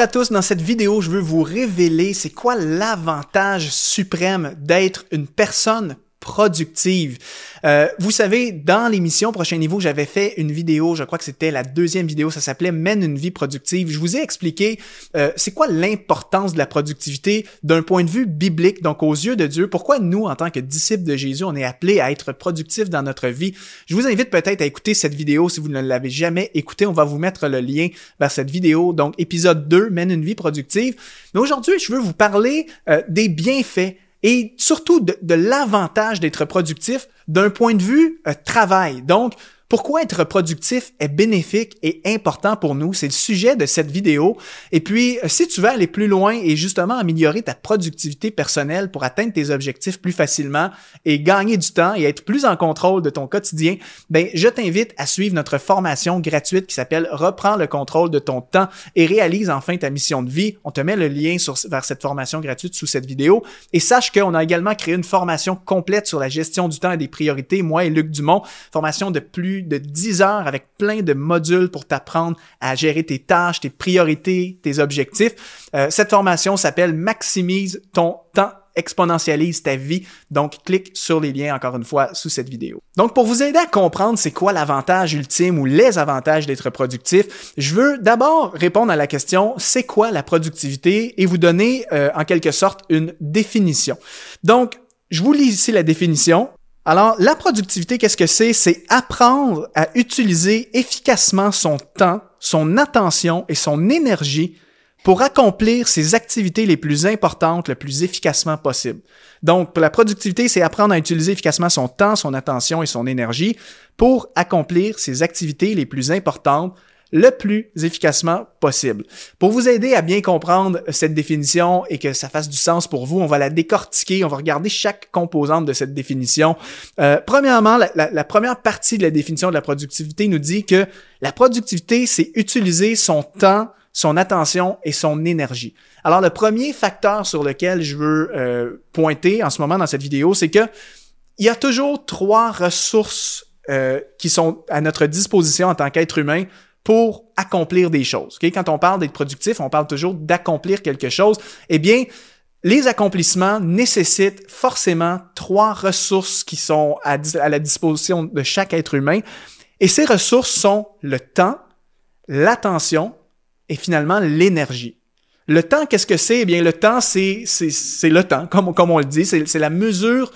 Bonjour à tous, dans cette vidéo, je veux vous révéler c'est quoi l'avantage suprême d'être une personne productive. Euh, vous savez, dans l'émission Prochain Niveau, j'avais fait une vidéo, je crois que c'était la deuxième vidéo, ça s'appelait Mène une vie productive. Je vous ai expliqué euh, c'est quoi l'importance de la productivité d'un point de vue biblique, donc aux yeux de Dieu. Pourquoi nous, en tant que disciples de Jésus, on est appelés à être productifs dans notre vie? Je vous invite peut-être à écouter cette vidéo si vous ne l'avez jamais écoutée. On va vous mettre le lien vers cette vidéo. Donc, épisode 2, Mène une vie productive. Mais aujourd'hui, je veux vous parler euh, des bienfaits et surtout de, l'avantage d'être productif d'un point de vue euh, travail. Donc, pourquoi être productif est bénéfique et important pour nous? C'est le sujet de cette vidéo. Et puis, euh, si tu veux aller plus loin et justement améliorer ta productivité personnelle pour atteindre tes objectifs plus facilement et gagner du temps et être plus en contrôle de ton quotidien, ben, je t'invite à suivre notre formation gratuite qui s'appelle Reprends le contrôle de ton temps et réalise enfin ta mission de vie. On te met le lien vers cette formation gratuite sous cette vidéo. Et sache qu'on a également créé une formation complète sur la gestion du temps et des priorités, moi et Luc Dumont, formation de plus de 10 heures avec plein de modules pour t'apprendre à gérer tes tâches, tes priorités, tes objectifs. Euh, cette formation s'appelle Maximise ton temps exponentialise ta vie. Donc, clique sur les liens encore une fois sous cette vidéo. Donc, pour vous aider à comprendre c'est quoi l'avantage ultime ou les avantages d'être productif, je veux d'abord répondre à la question c'est quoi la productivité? Et vous donner euh, en quelque sorte une définition. Donc, je vous lis ici la définition. Alors, la productivité, qu'est-ce que c'est? C'est apprendre à utiliser efficacement son temps, son attention et son énergie pour accomplir ses activités les plus importantes le plus efficacement possible. Donc, pour la productivité, c'est apprendre à utiliser efficacement son temps, son attention et son énergie pour accomplir ses activités les plus importantes le plus efficacement possible. Pour vous aider à bien comprendre cette définition et que ça fasse du sens pour vous, on va la décortiquer, on va regarder chaque composante de cette définition. Euh, premièrement, la, première partie de la définition de la productivité nous dit que la productivité, c'est utiliser son temps, son attention et son énergie. Alors, le premier facteur sur lequel je veux euh, pointer en ce moment dans cette vidéo, c'est que il y a toujours trois ressources euh, qui sont à notre disposition en tant qu'être humain pour accomplir des choses. Quand on parle d'être productif, on parle toujours d'accomplir quelque chose. Eh bien, les accomplissements nécessitent forcément trois ressources qui sont à, la disposition de chaque être humain. Et ces ressources sont le temps, l'attention et finalement l'énergie. Le temps, qu'est-ce que c'est? Eh bien, le temps, c'est, le temps, comme, on le dit, c'est la mesure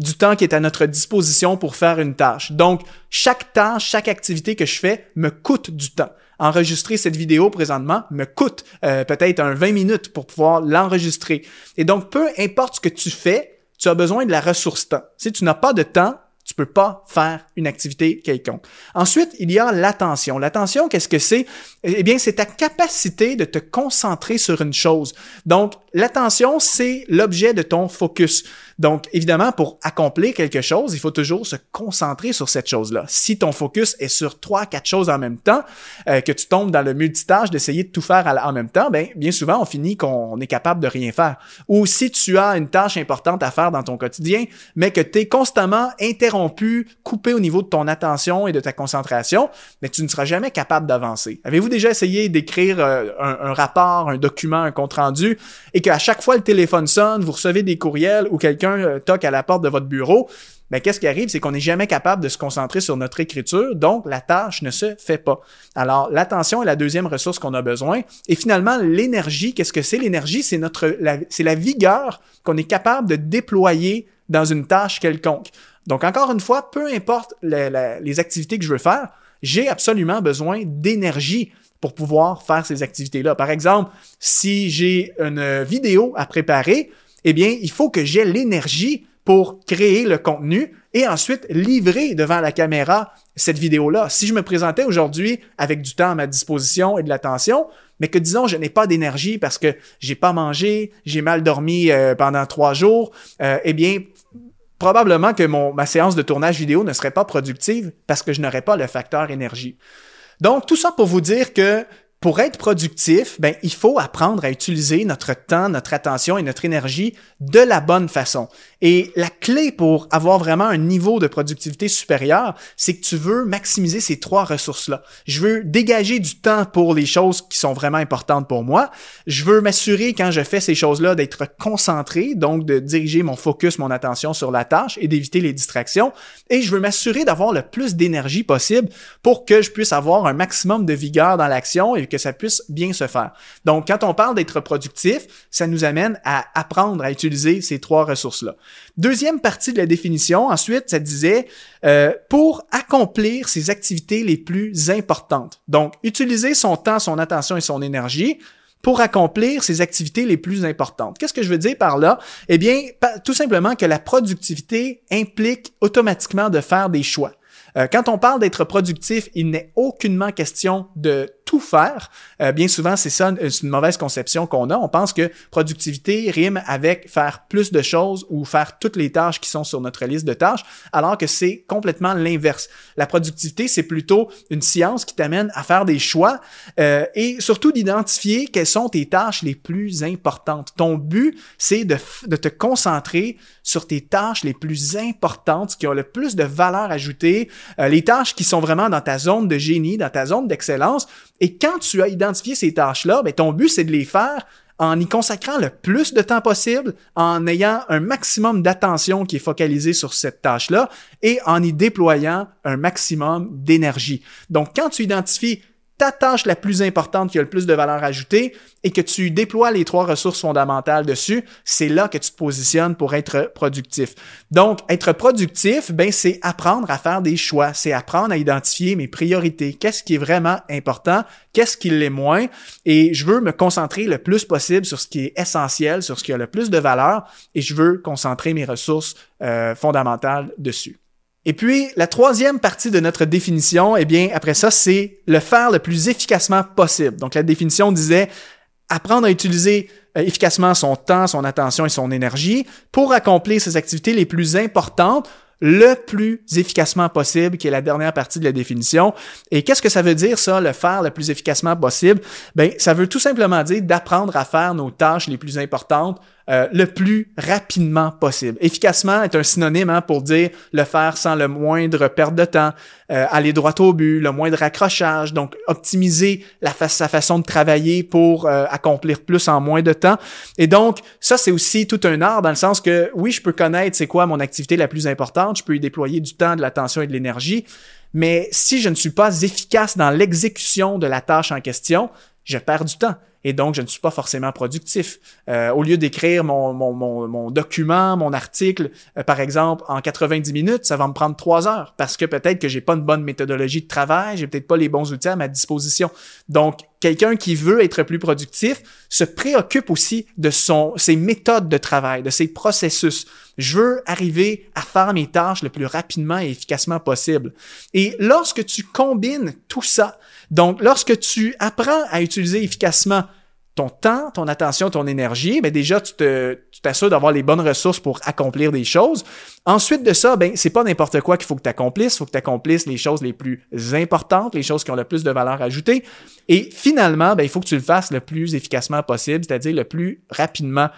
du temps qui est à notre disposition pour faire une tâche. Donc, chaque tâche, chaque activité que je fais me coûte du temps. Enregistrer cette vidéo présentement me coûte euh, peut-être un 20 minutes pour pouvoir l'enregistrer. Et donc, peu importe ce que tu fais, tu as besoin de la ressource temps. Si tu n'as pas de temps, tu peux pas faire une activité quelconque. Ensuite, il y a l'attention. L'attention, qu'est-ce que c'est? Eh bien, c'est ta capacité de te concentrer sur une chose. Donc, l'attention, c'est l'objet de ton focus. Donc, évidemment, pour accomplir quelque chose, il faut toujours se concentrer sur cette chose-là. Si ton focus est sur trois, quatre choses en même temps, euh, que tu tombes dans le multitâche d'essayer de tout faire en même temps, ben, bien souvent, on finit qu'on est capable de rien faire. Ou si tu as une tâche importante à faire dans ton quotidien, mais que tu es constamment interrompu, coupé au niveau de ton attention et de ta concentration, mais tu ne seras jamais capable d'avancer. Avez-vous déjà essayé d'écrire euh, un, rapport, un document, un compte-rendu, et qu'à chaque fois le téléphone sonne, vous recevez des courriels ou quelqu'un euh, toque à la porte de votre bureau, ben, qu'est-ce qui arrive? C'est qu'on n'est jamais capable de se concentrer sur notre écriture, donc la tâche ne se fait pas. Alors, l'attention est la deuxième ressource qu'on a besoin. Et finalement, l'énergie, qu'est-ce que c'est? L'énergie, c'est notre, c'est la vigueur qu'on est capable de déployer dans une tâche quelconque. Donc, encore une fois, peu importe les activités que je veux faire, j'ai absolument besoin d'énergie pour pouvoir faire ces activités-là. Par exemple, si j'ai une vidéo à préparer, eh bien, il faut que j'ai l'énergie pour créer le contenu et ensuite livrer devant la caméra cette vidéo-là. Si je me présentais aujourd'hui avec du temps à ma disposition et de l'attention, mais que disons je n'ai pas d'énergie parce que j'ai pas mangé, j'ai mal dormi euh, pendant trois jours, euh, eh bien probablement que mon, ma séance de tournage vidéo ne serait pas productive parce que je n'aurais pas le facteur énergie. Donc tout ça pour vous dire que pour être productif, ben, il faut apprendre à utiliser notre temps, notre attention et notre énergie de la bonne façon. Et la clé pour avoir vraiment un niveau de productivité supérieur, c'est que tu veux maximiser ces trois ressources-là. Je veux dégager du temps pour les choses qui sont vraiment importantes pour moi. Je veux m'assurer quand je fais ces choses-là d'être concentré, donc de diriger mon focus, mon attention sur la tâche et d'éviter les distractions. Et je veux m'assurer d'avoir le plus d'énergie possible pour que je puisse avoir un maximum de vigueur dans l'action que ça puisse bien se faire. Donc, quand on parle d'être productif, ça nous amène à apprendre à utiliser ces trois ressources-là. Deuxième partie de la définition, ensuite, ça disait euh, pour accomplir ses activités les plus importantes. Donc, utiliser son temps, son attention et son énergie pour accomplir ses activités les plus importantes. Qu'est-ce que je veux dire par là? Eh bien, tout simplement que la productivité implique automatiquement de faire des choix. Euh, quand on parle d'être productif, il n'est aucunement question de tout faire. Euh, bien souvent, c'est ça, c'est une mauvaise conception qu'on a. On pense que productivité rime avec faire plus de choses ou faire toutes les tâches qui sont sur notre liste de tâches, alors que c'est complètement l'inverse. La productivité, c'est plutôt une science qui t'amène à faire des choix euh, et surtout d'identifier quelles sont tes tâches les plus importantes. Ton but, c'est de, de te concentrer sur tes tâches les plus importantes, qui ont le plus de valeur ajoutée, euh, les tâches qui sont vraiment dans ta zone de génie, dans ta zone d'excellence. Et quand tu as identifié ces tâches-là, ben, ton but, c'est de les faire en y consacrant le plus de temps possible, en ayant un maximum d'attention qui est focalisé sur cette tâche-là et en y déployant un maximum d'énergie. Donc, quand tu identifies ta tâche la plus importante qui a le plus de valeur ajoutée et que tu déploies les trois ressources fondamentales dessus, c'est là que tu te positionnes pour être productif. Donc, être productif, ben, c'est apprendre à faire des choix, c'est apprendre à identifier mes priorités. Qu'est-ce qui est vraiment important? Qu'est-ce qui l'est moins? Et je veux me concentrer le plus possible sur ce qui est essentiel, sur ce qui a le plus de valeur et je veux concentrer mes ressources euh, fondamentales dessus. Et puis, la troisième partie de notre définition, eh bien, après ça, c'est le faire le plus efficacement possible. Donc, la définition disait apprendre à utiliser euh, efficacement son temps, son attention et son énergie pour accomplir ses activités les plus importantes le plus efficacement possible, qui est la dernière partie de la définition. Et qu'est-ce que ça veut dire, ça, le faire le plus efficacement possible? Ben, ça veut tout simplement dire d'apprendre à faire nos tâches les plus importantes euh, le plus rapidement possible. Efficacement est un synonyme hein, pour dire le faire sans le moindre perte de temps, euh, aller droit au but, le moindre accrochage, donc optimiser la sa façon de travailler pour euh, accomplir plus en moins de temps. Et donc, ça, c'est aussi tout un art dans le sens que, oui, je peux connaître c'est quoi mon activité la plus importante, je peux y déployer du temps, de l'attention et de l'énergie, mais si je ne suis pas efficace dans l'exécution de la tâche en question, je perds du temps et donc je ne suis pas forcément productif. Euh, au lieu d'écrire mon, mon, mon, document, mon article, euh, par exemple, en 90 minutes, ça va me prendre trois heures parce que peut-être que j'ai pas une bonne méthodologie de travail, j'ai peut-être pas les bons outils à ma disposition. Donc, quelqu'un qui veut être plus productif se préoccupe aussi de son, ses méthodes de travail, de ses processus. Je veux arriver à faire mes tâches le plus rapidement et efficacement possible. Et lorsque tu combines tout ça, donc lorsque tu apprends à utiliser efficacement ton temps, ton attention, ton énergie, ben déjà tu te tu t'assures d'avoir les bonnes ressources pour accomplir des choses. Ensuite de ça, ben c'est pas n'importe quoi qu'il faut que tu accomplisses, il faut que tu accomplisses les choses les plus importantes, les choses qui ont le plus de valeur ajoutée et finalement, ben il faut que tu le fasses le plus efficacement possible, c'est-à-dire le plus rapidement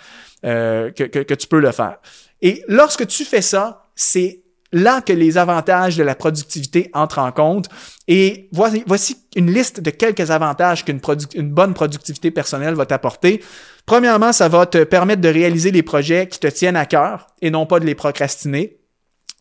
euh, que tu peux le faire. Et lorsque tu fais ça, c'est là que les avantages de la productivité entrent en compte. Et voici, une liste de quelques avantages qu'une une bonne productivité personnelle va t'apporter. Premièrement, ça va te permettre de réaliser les projets qui te tiennent à cœur et non pas de les procrastiner.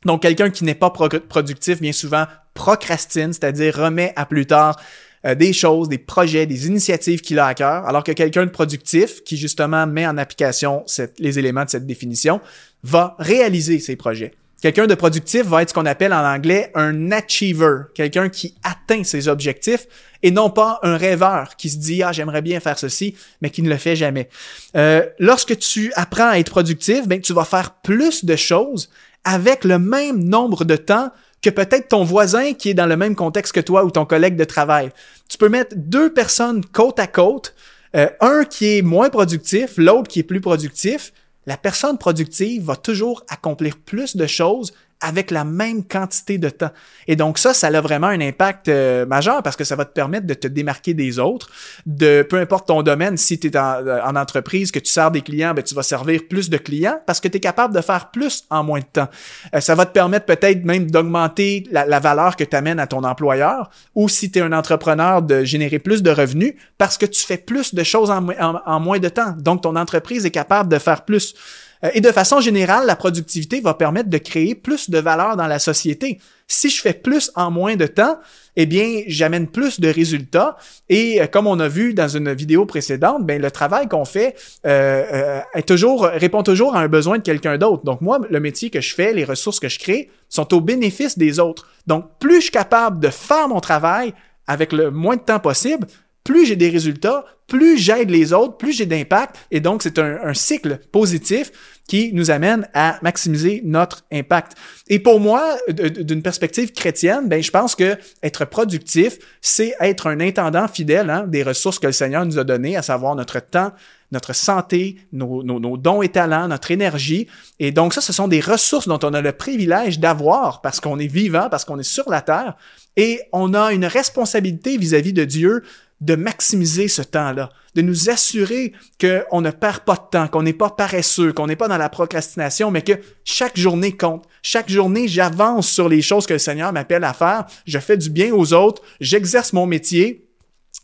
Donc, quelqu'un qui n'est pas productif, bien souvent, procrastine, c'est-à-dire remet à plus tard euh, des choses, des projets, des initiatives qu'il a à cœur, alors que quelqu'un de productif, qui justement met en application les éléments de cette définition, va réaliser ses projets. Quelqu'un de productif va être ce qu'on appelle en anglais un achiever, quelqu'un qui atteint ses objectifs et non pas un rêveur qui se dit ah j'aimerais bien faire ceci mais qui ne le fait jamais. Euh, lorsque tu apprends à être productif, ben tu vas faire plus de choses avec le même nombre de temps que peut-être ton voisin qui est dans le même contexte que toi ou ton collègue de travail. Tu peux mettre deux personnes côte à côte, euh, un qui est moins productif, l'autre qui est plus productif, la personne productive va toujours accomplir plus de choses avec la même quantité de temps. Et donc ça, ça a vraiment un impact euh, majeur parce que ça va te permettre de te démarquer des autres, de peu importe ton domaine, si tu es en, en, entreprise, que tu sers des clients, ben, tu vas servir plus de clients parce que tu es capable de faire plus en moins de temps. Euh, ça va te permettre peut-être même d'augmenter la, valeur que tu amènes à ton employeur ou si tu es un entrepreneur de générer plus de revenus parce que tu fais plus de choses en moins de temps. Donc ton entreprise est capable de faire plus. Euh, et de façon générale, la productivité va permettre de créer plus de valeur dans la société. Si je fais plus en moins de temps, eh bien, j'amène plus de résultats. Et euh, comme on a vu dans une vidéo précédente, ben le travail qu'on fait euh, est toujours répond toujours à un besoin de quelqu'un d'autre. Donc moi, le métier que je fais, les ressources que je crée, sont au bénéfice des autres. Donc plus je suis capable de faire mon travail avec le moins de temps possible, plus j'ai des résultats, plus j'aide les autres, plus j'ai d'impact. Et donc, c'est un, cycle positif qui nous amène à maximiser notre impact. Et pour moi, d'une perspective chrétienne, ben, je pense que être productif, c'est être un intendant fidèle hein, des ressources que le Seigneur nous a données, à savoir notre temps, notre santé, nos, nos, dons et talents, notre énergie. Et donc ça, ce sont des ressources dont on a le privilège d'avoir parce qu'on est vivant, parce qu'on est sur la terre. Et on a une responsabilité vis à -vis de Dieu de maximiser ce temps-là, de nous assurer qu'on ne perd pas de temps, qu'on n'est pas paresseux, qu'on n'est pas dans la procrastination, mais que chaque journée compte. Chaque journée, j'avance sur les choses que le Seigneur m'appelle à faire, je fais du bien aux autres, j'exerce mon métier.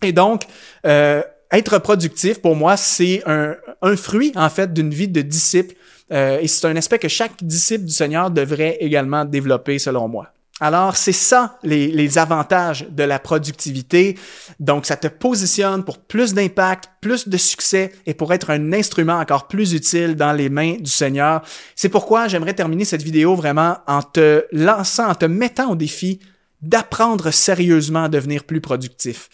Et donc, euh, être productif, pour moi, c'est un, fruit, en fait, d'une vie de disciple. Euh, et c'est un aspect que chaque disciple du Seigneur devrait également développer, selon moi. Alors, c'est ça les, les, avantages de la productivité. Donc, ça te positionne pour plus d'impact, plus de succès et pour être un instrument encore plus utile dans les mains du Seigneur. C'est pourquoi j'aimerais terminer cette vidéo vraiment en te lançant, en te mettant au défi d'apprendre sérieusement à devenir plus productif.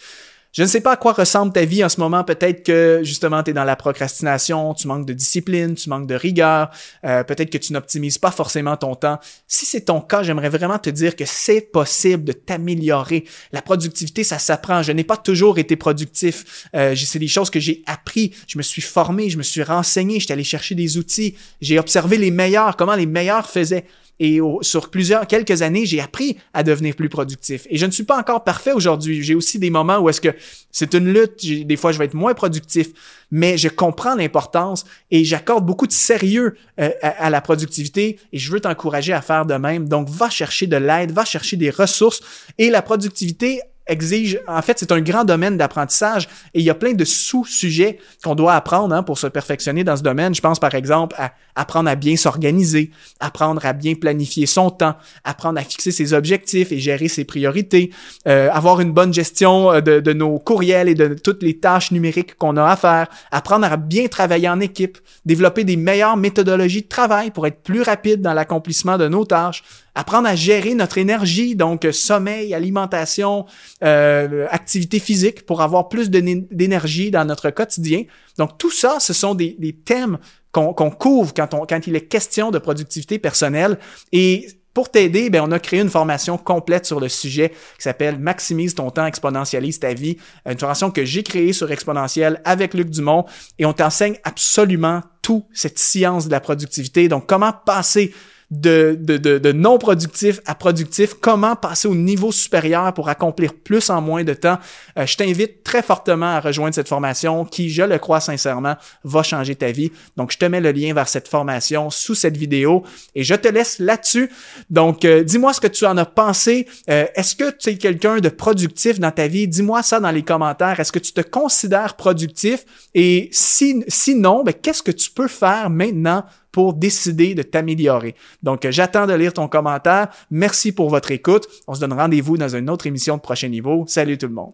Je ne sais pas à quoi ressemble ta vie en ce moment. Peut-être que justement tu es dans la procrastination, tu manques de discipline, tu manques de rigueur, euh, peut-être que tu n'optimises pas forcément ton temps. Si c'est ton cas, j'aimerais vraiment te dire que c'est possible de t'améliorer. La productivité, ça s'apprend. Je n'ai pas toujours été productif. Euh, c'est des choses que j'ai appris. Je me suis formé, je me suis renseigné, j'étais allé chercher des outils, j'ai observé les meilleurs, comment les meilleurs faisaient. Et sur plusieurs, quelques années, j'ai appris à devenir plus productif. Et je ne suis pas encore parfait aujourd'hui. J'ai aussi des moments où est-ce que c'est une lutte. Des fois, je vais être moins productif, mais je comprends l'importance et j'accorde beaucoup de sérieux euh, à, la productivité et je veux t'encourager à faire de même. Donc, va chercher de l'aide, va chercher des ressources et la productivité exige, en fait, c'est un grand domaine d'apprentissage et il y a plein de sous-sujets qu'on doit apprendre hein, pour se perfectionner dans ce domaine. Je pense par exemple à apprendre à bien s'organiser, apprendre à bien planifier son temps, apprendre à fixer ses objectifs et gérer ses priorités, euh, avoir une bonne gestion euh, de, de, nos courriels et de toutes les tâches numériques qu'on a à faire, apprendre à bien travailler en équipe, développer des meilleures méthodologies de travail pour être plus rapide dans l'accomplissement de nos tâches, apprendre à gérer notre énergie, donc sommeil, alimentation, euh, activité physique pour avoir plus d'énergie dans notre quotidien. Donc tout ça, ce sont des, thèmes qu'on couvre quand il est question de productivité personnelle. Et pour t'aider, ben, on a créé une formation complète sur le sujet qui s'appelle Maximise ton temps, exponentialise ta vie. Une formation que j'ai créée sur Exponentiel avec Luc Dumont et on t'enseigne absolument tout cette science de la productivité. Donc, comment passer de, non productif à productif, comment passer au niveau supérieur pour accomplir plus en moins de temps. Euh, je t'invite très fortement à rejoindre cette formation qui, je le crois sincèrement, va changer ta vie. Donc, je te mets le lien vers cette formation sous cette vidéo et je te laisse là-dessus. Donc, euh, dis-moi ce que tu en as pensé. Euh, est-ce que tu es quelqu'un de productif dans ta vie? Dis-moi ça dans les commentaires. Est-ce que tu te considères productif? Et si, sinon, ben, qu'est-ce que tu peux faire maintenant pour décider de t'améliorer. Donc, j'attends de lire ton commentaire. Merci pour votre écoute. On se donne rendez-vous dans une autre émission de Prochain Niveau. Salut tout le monde.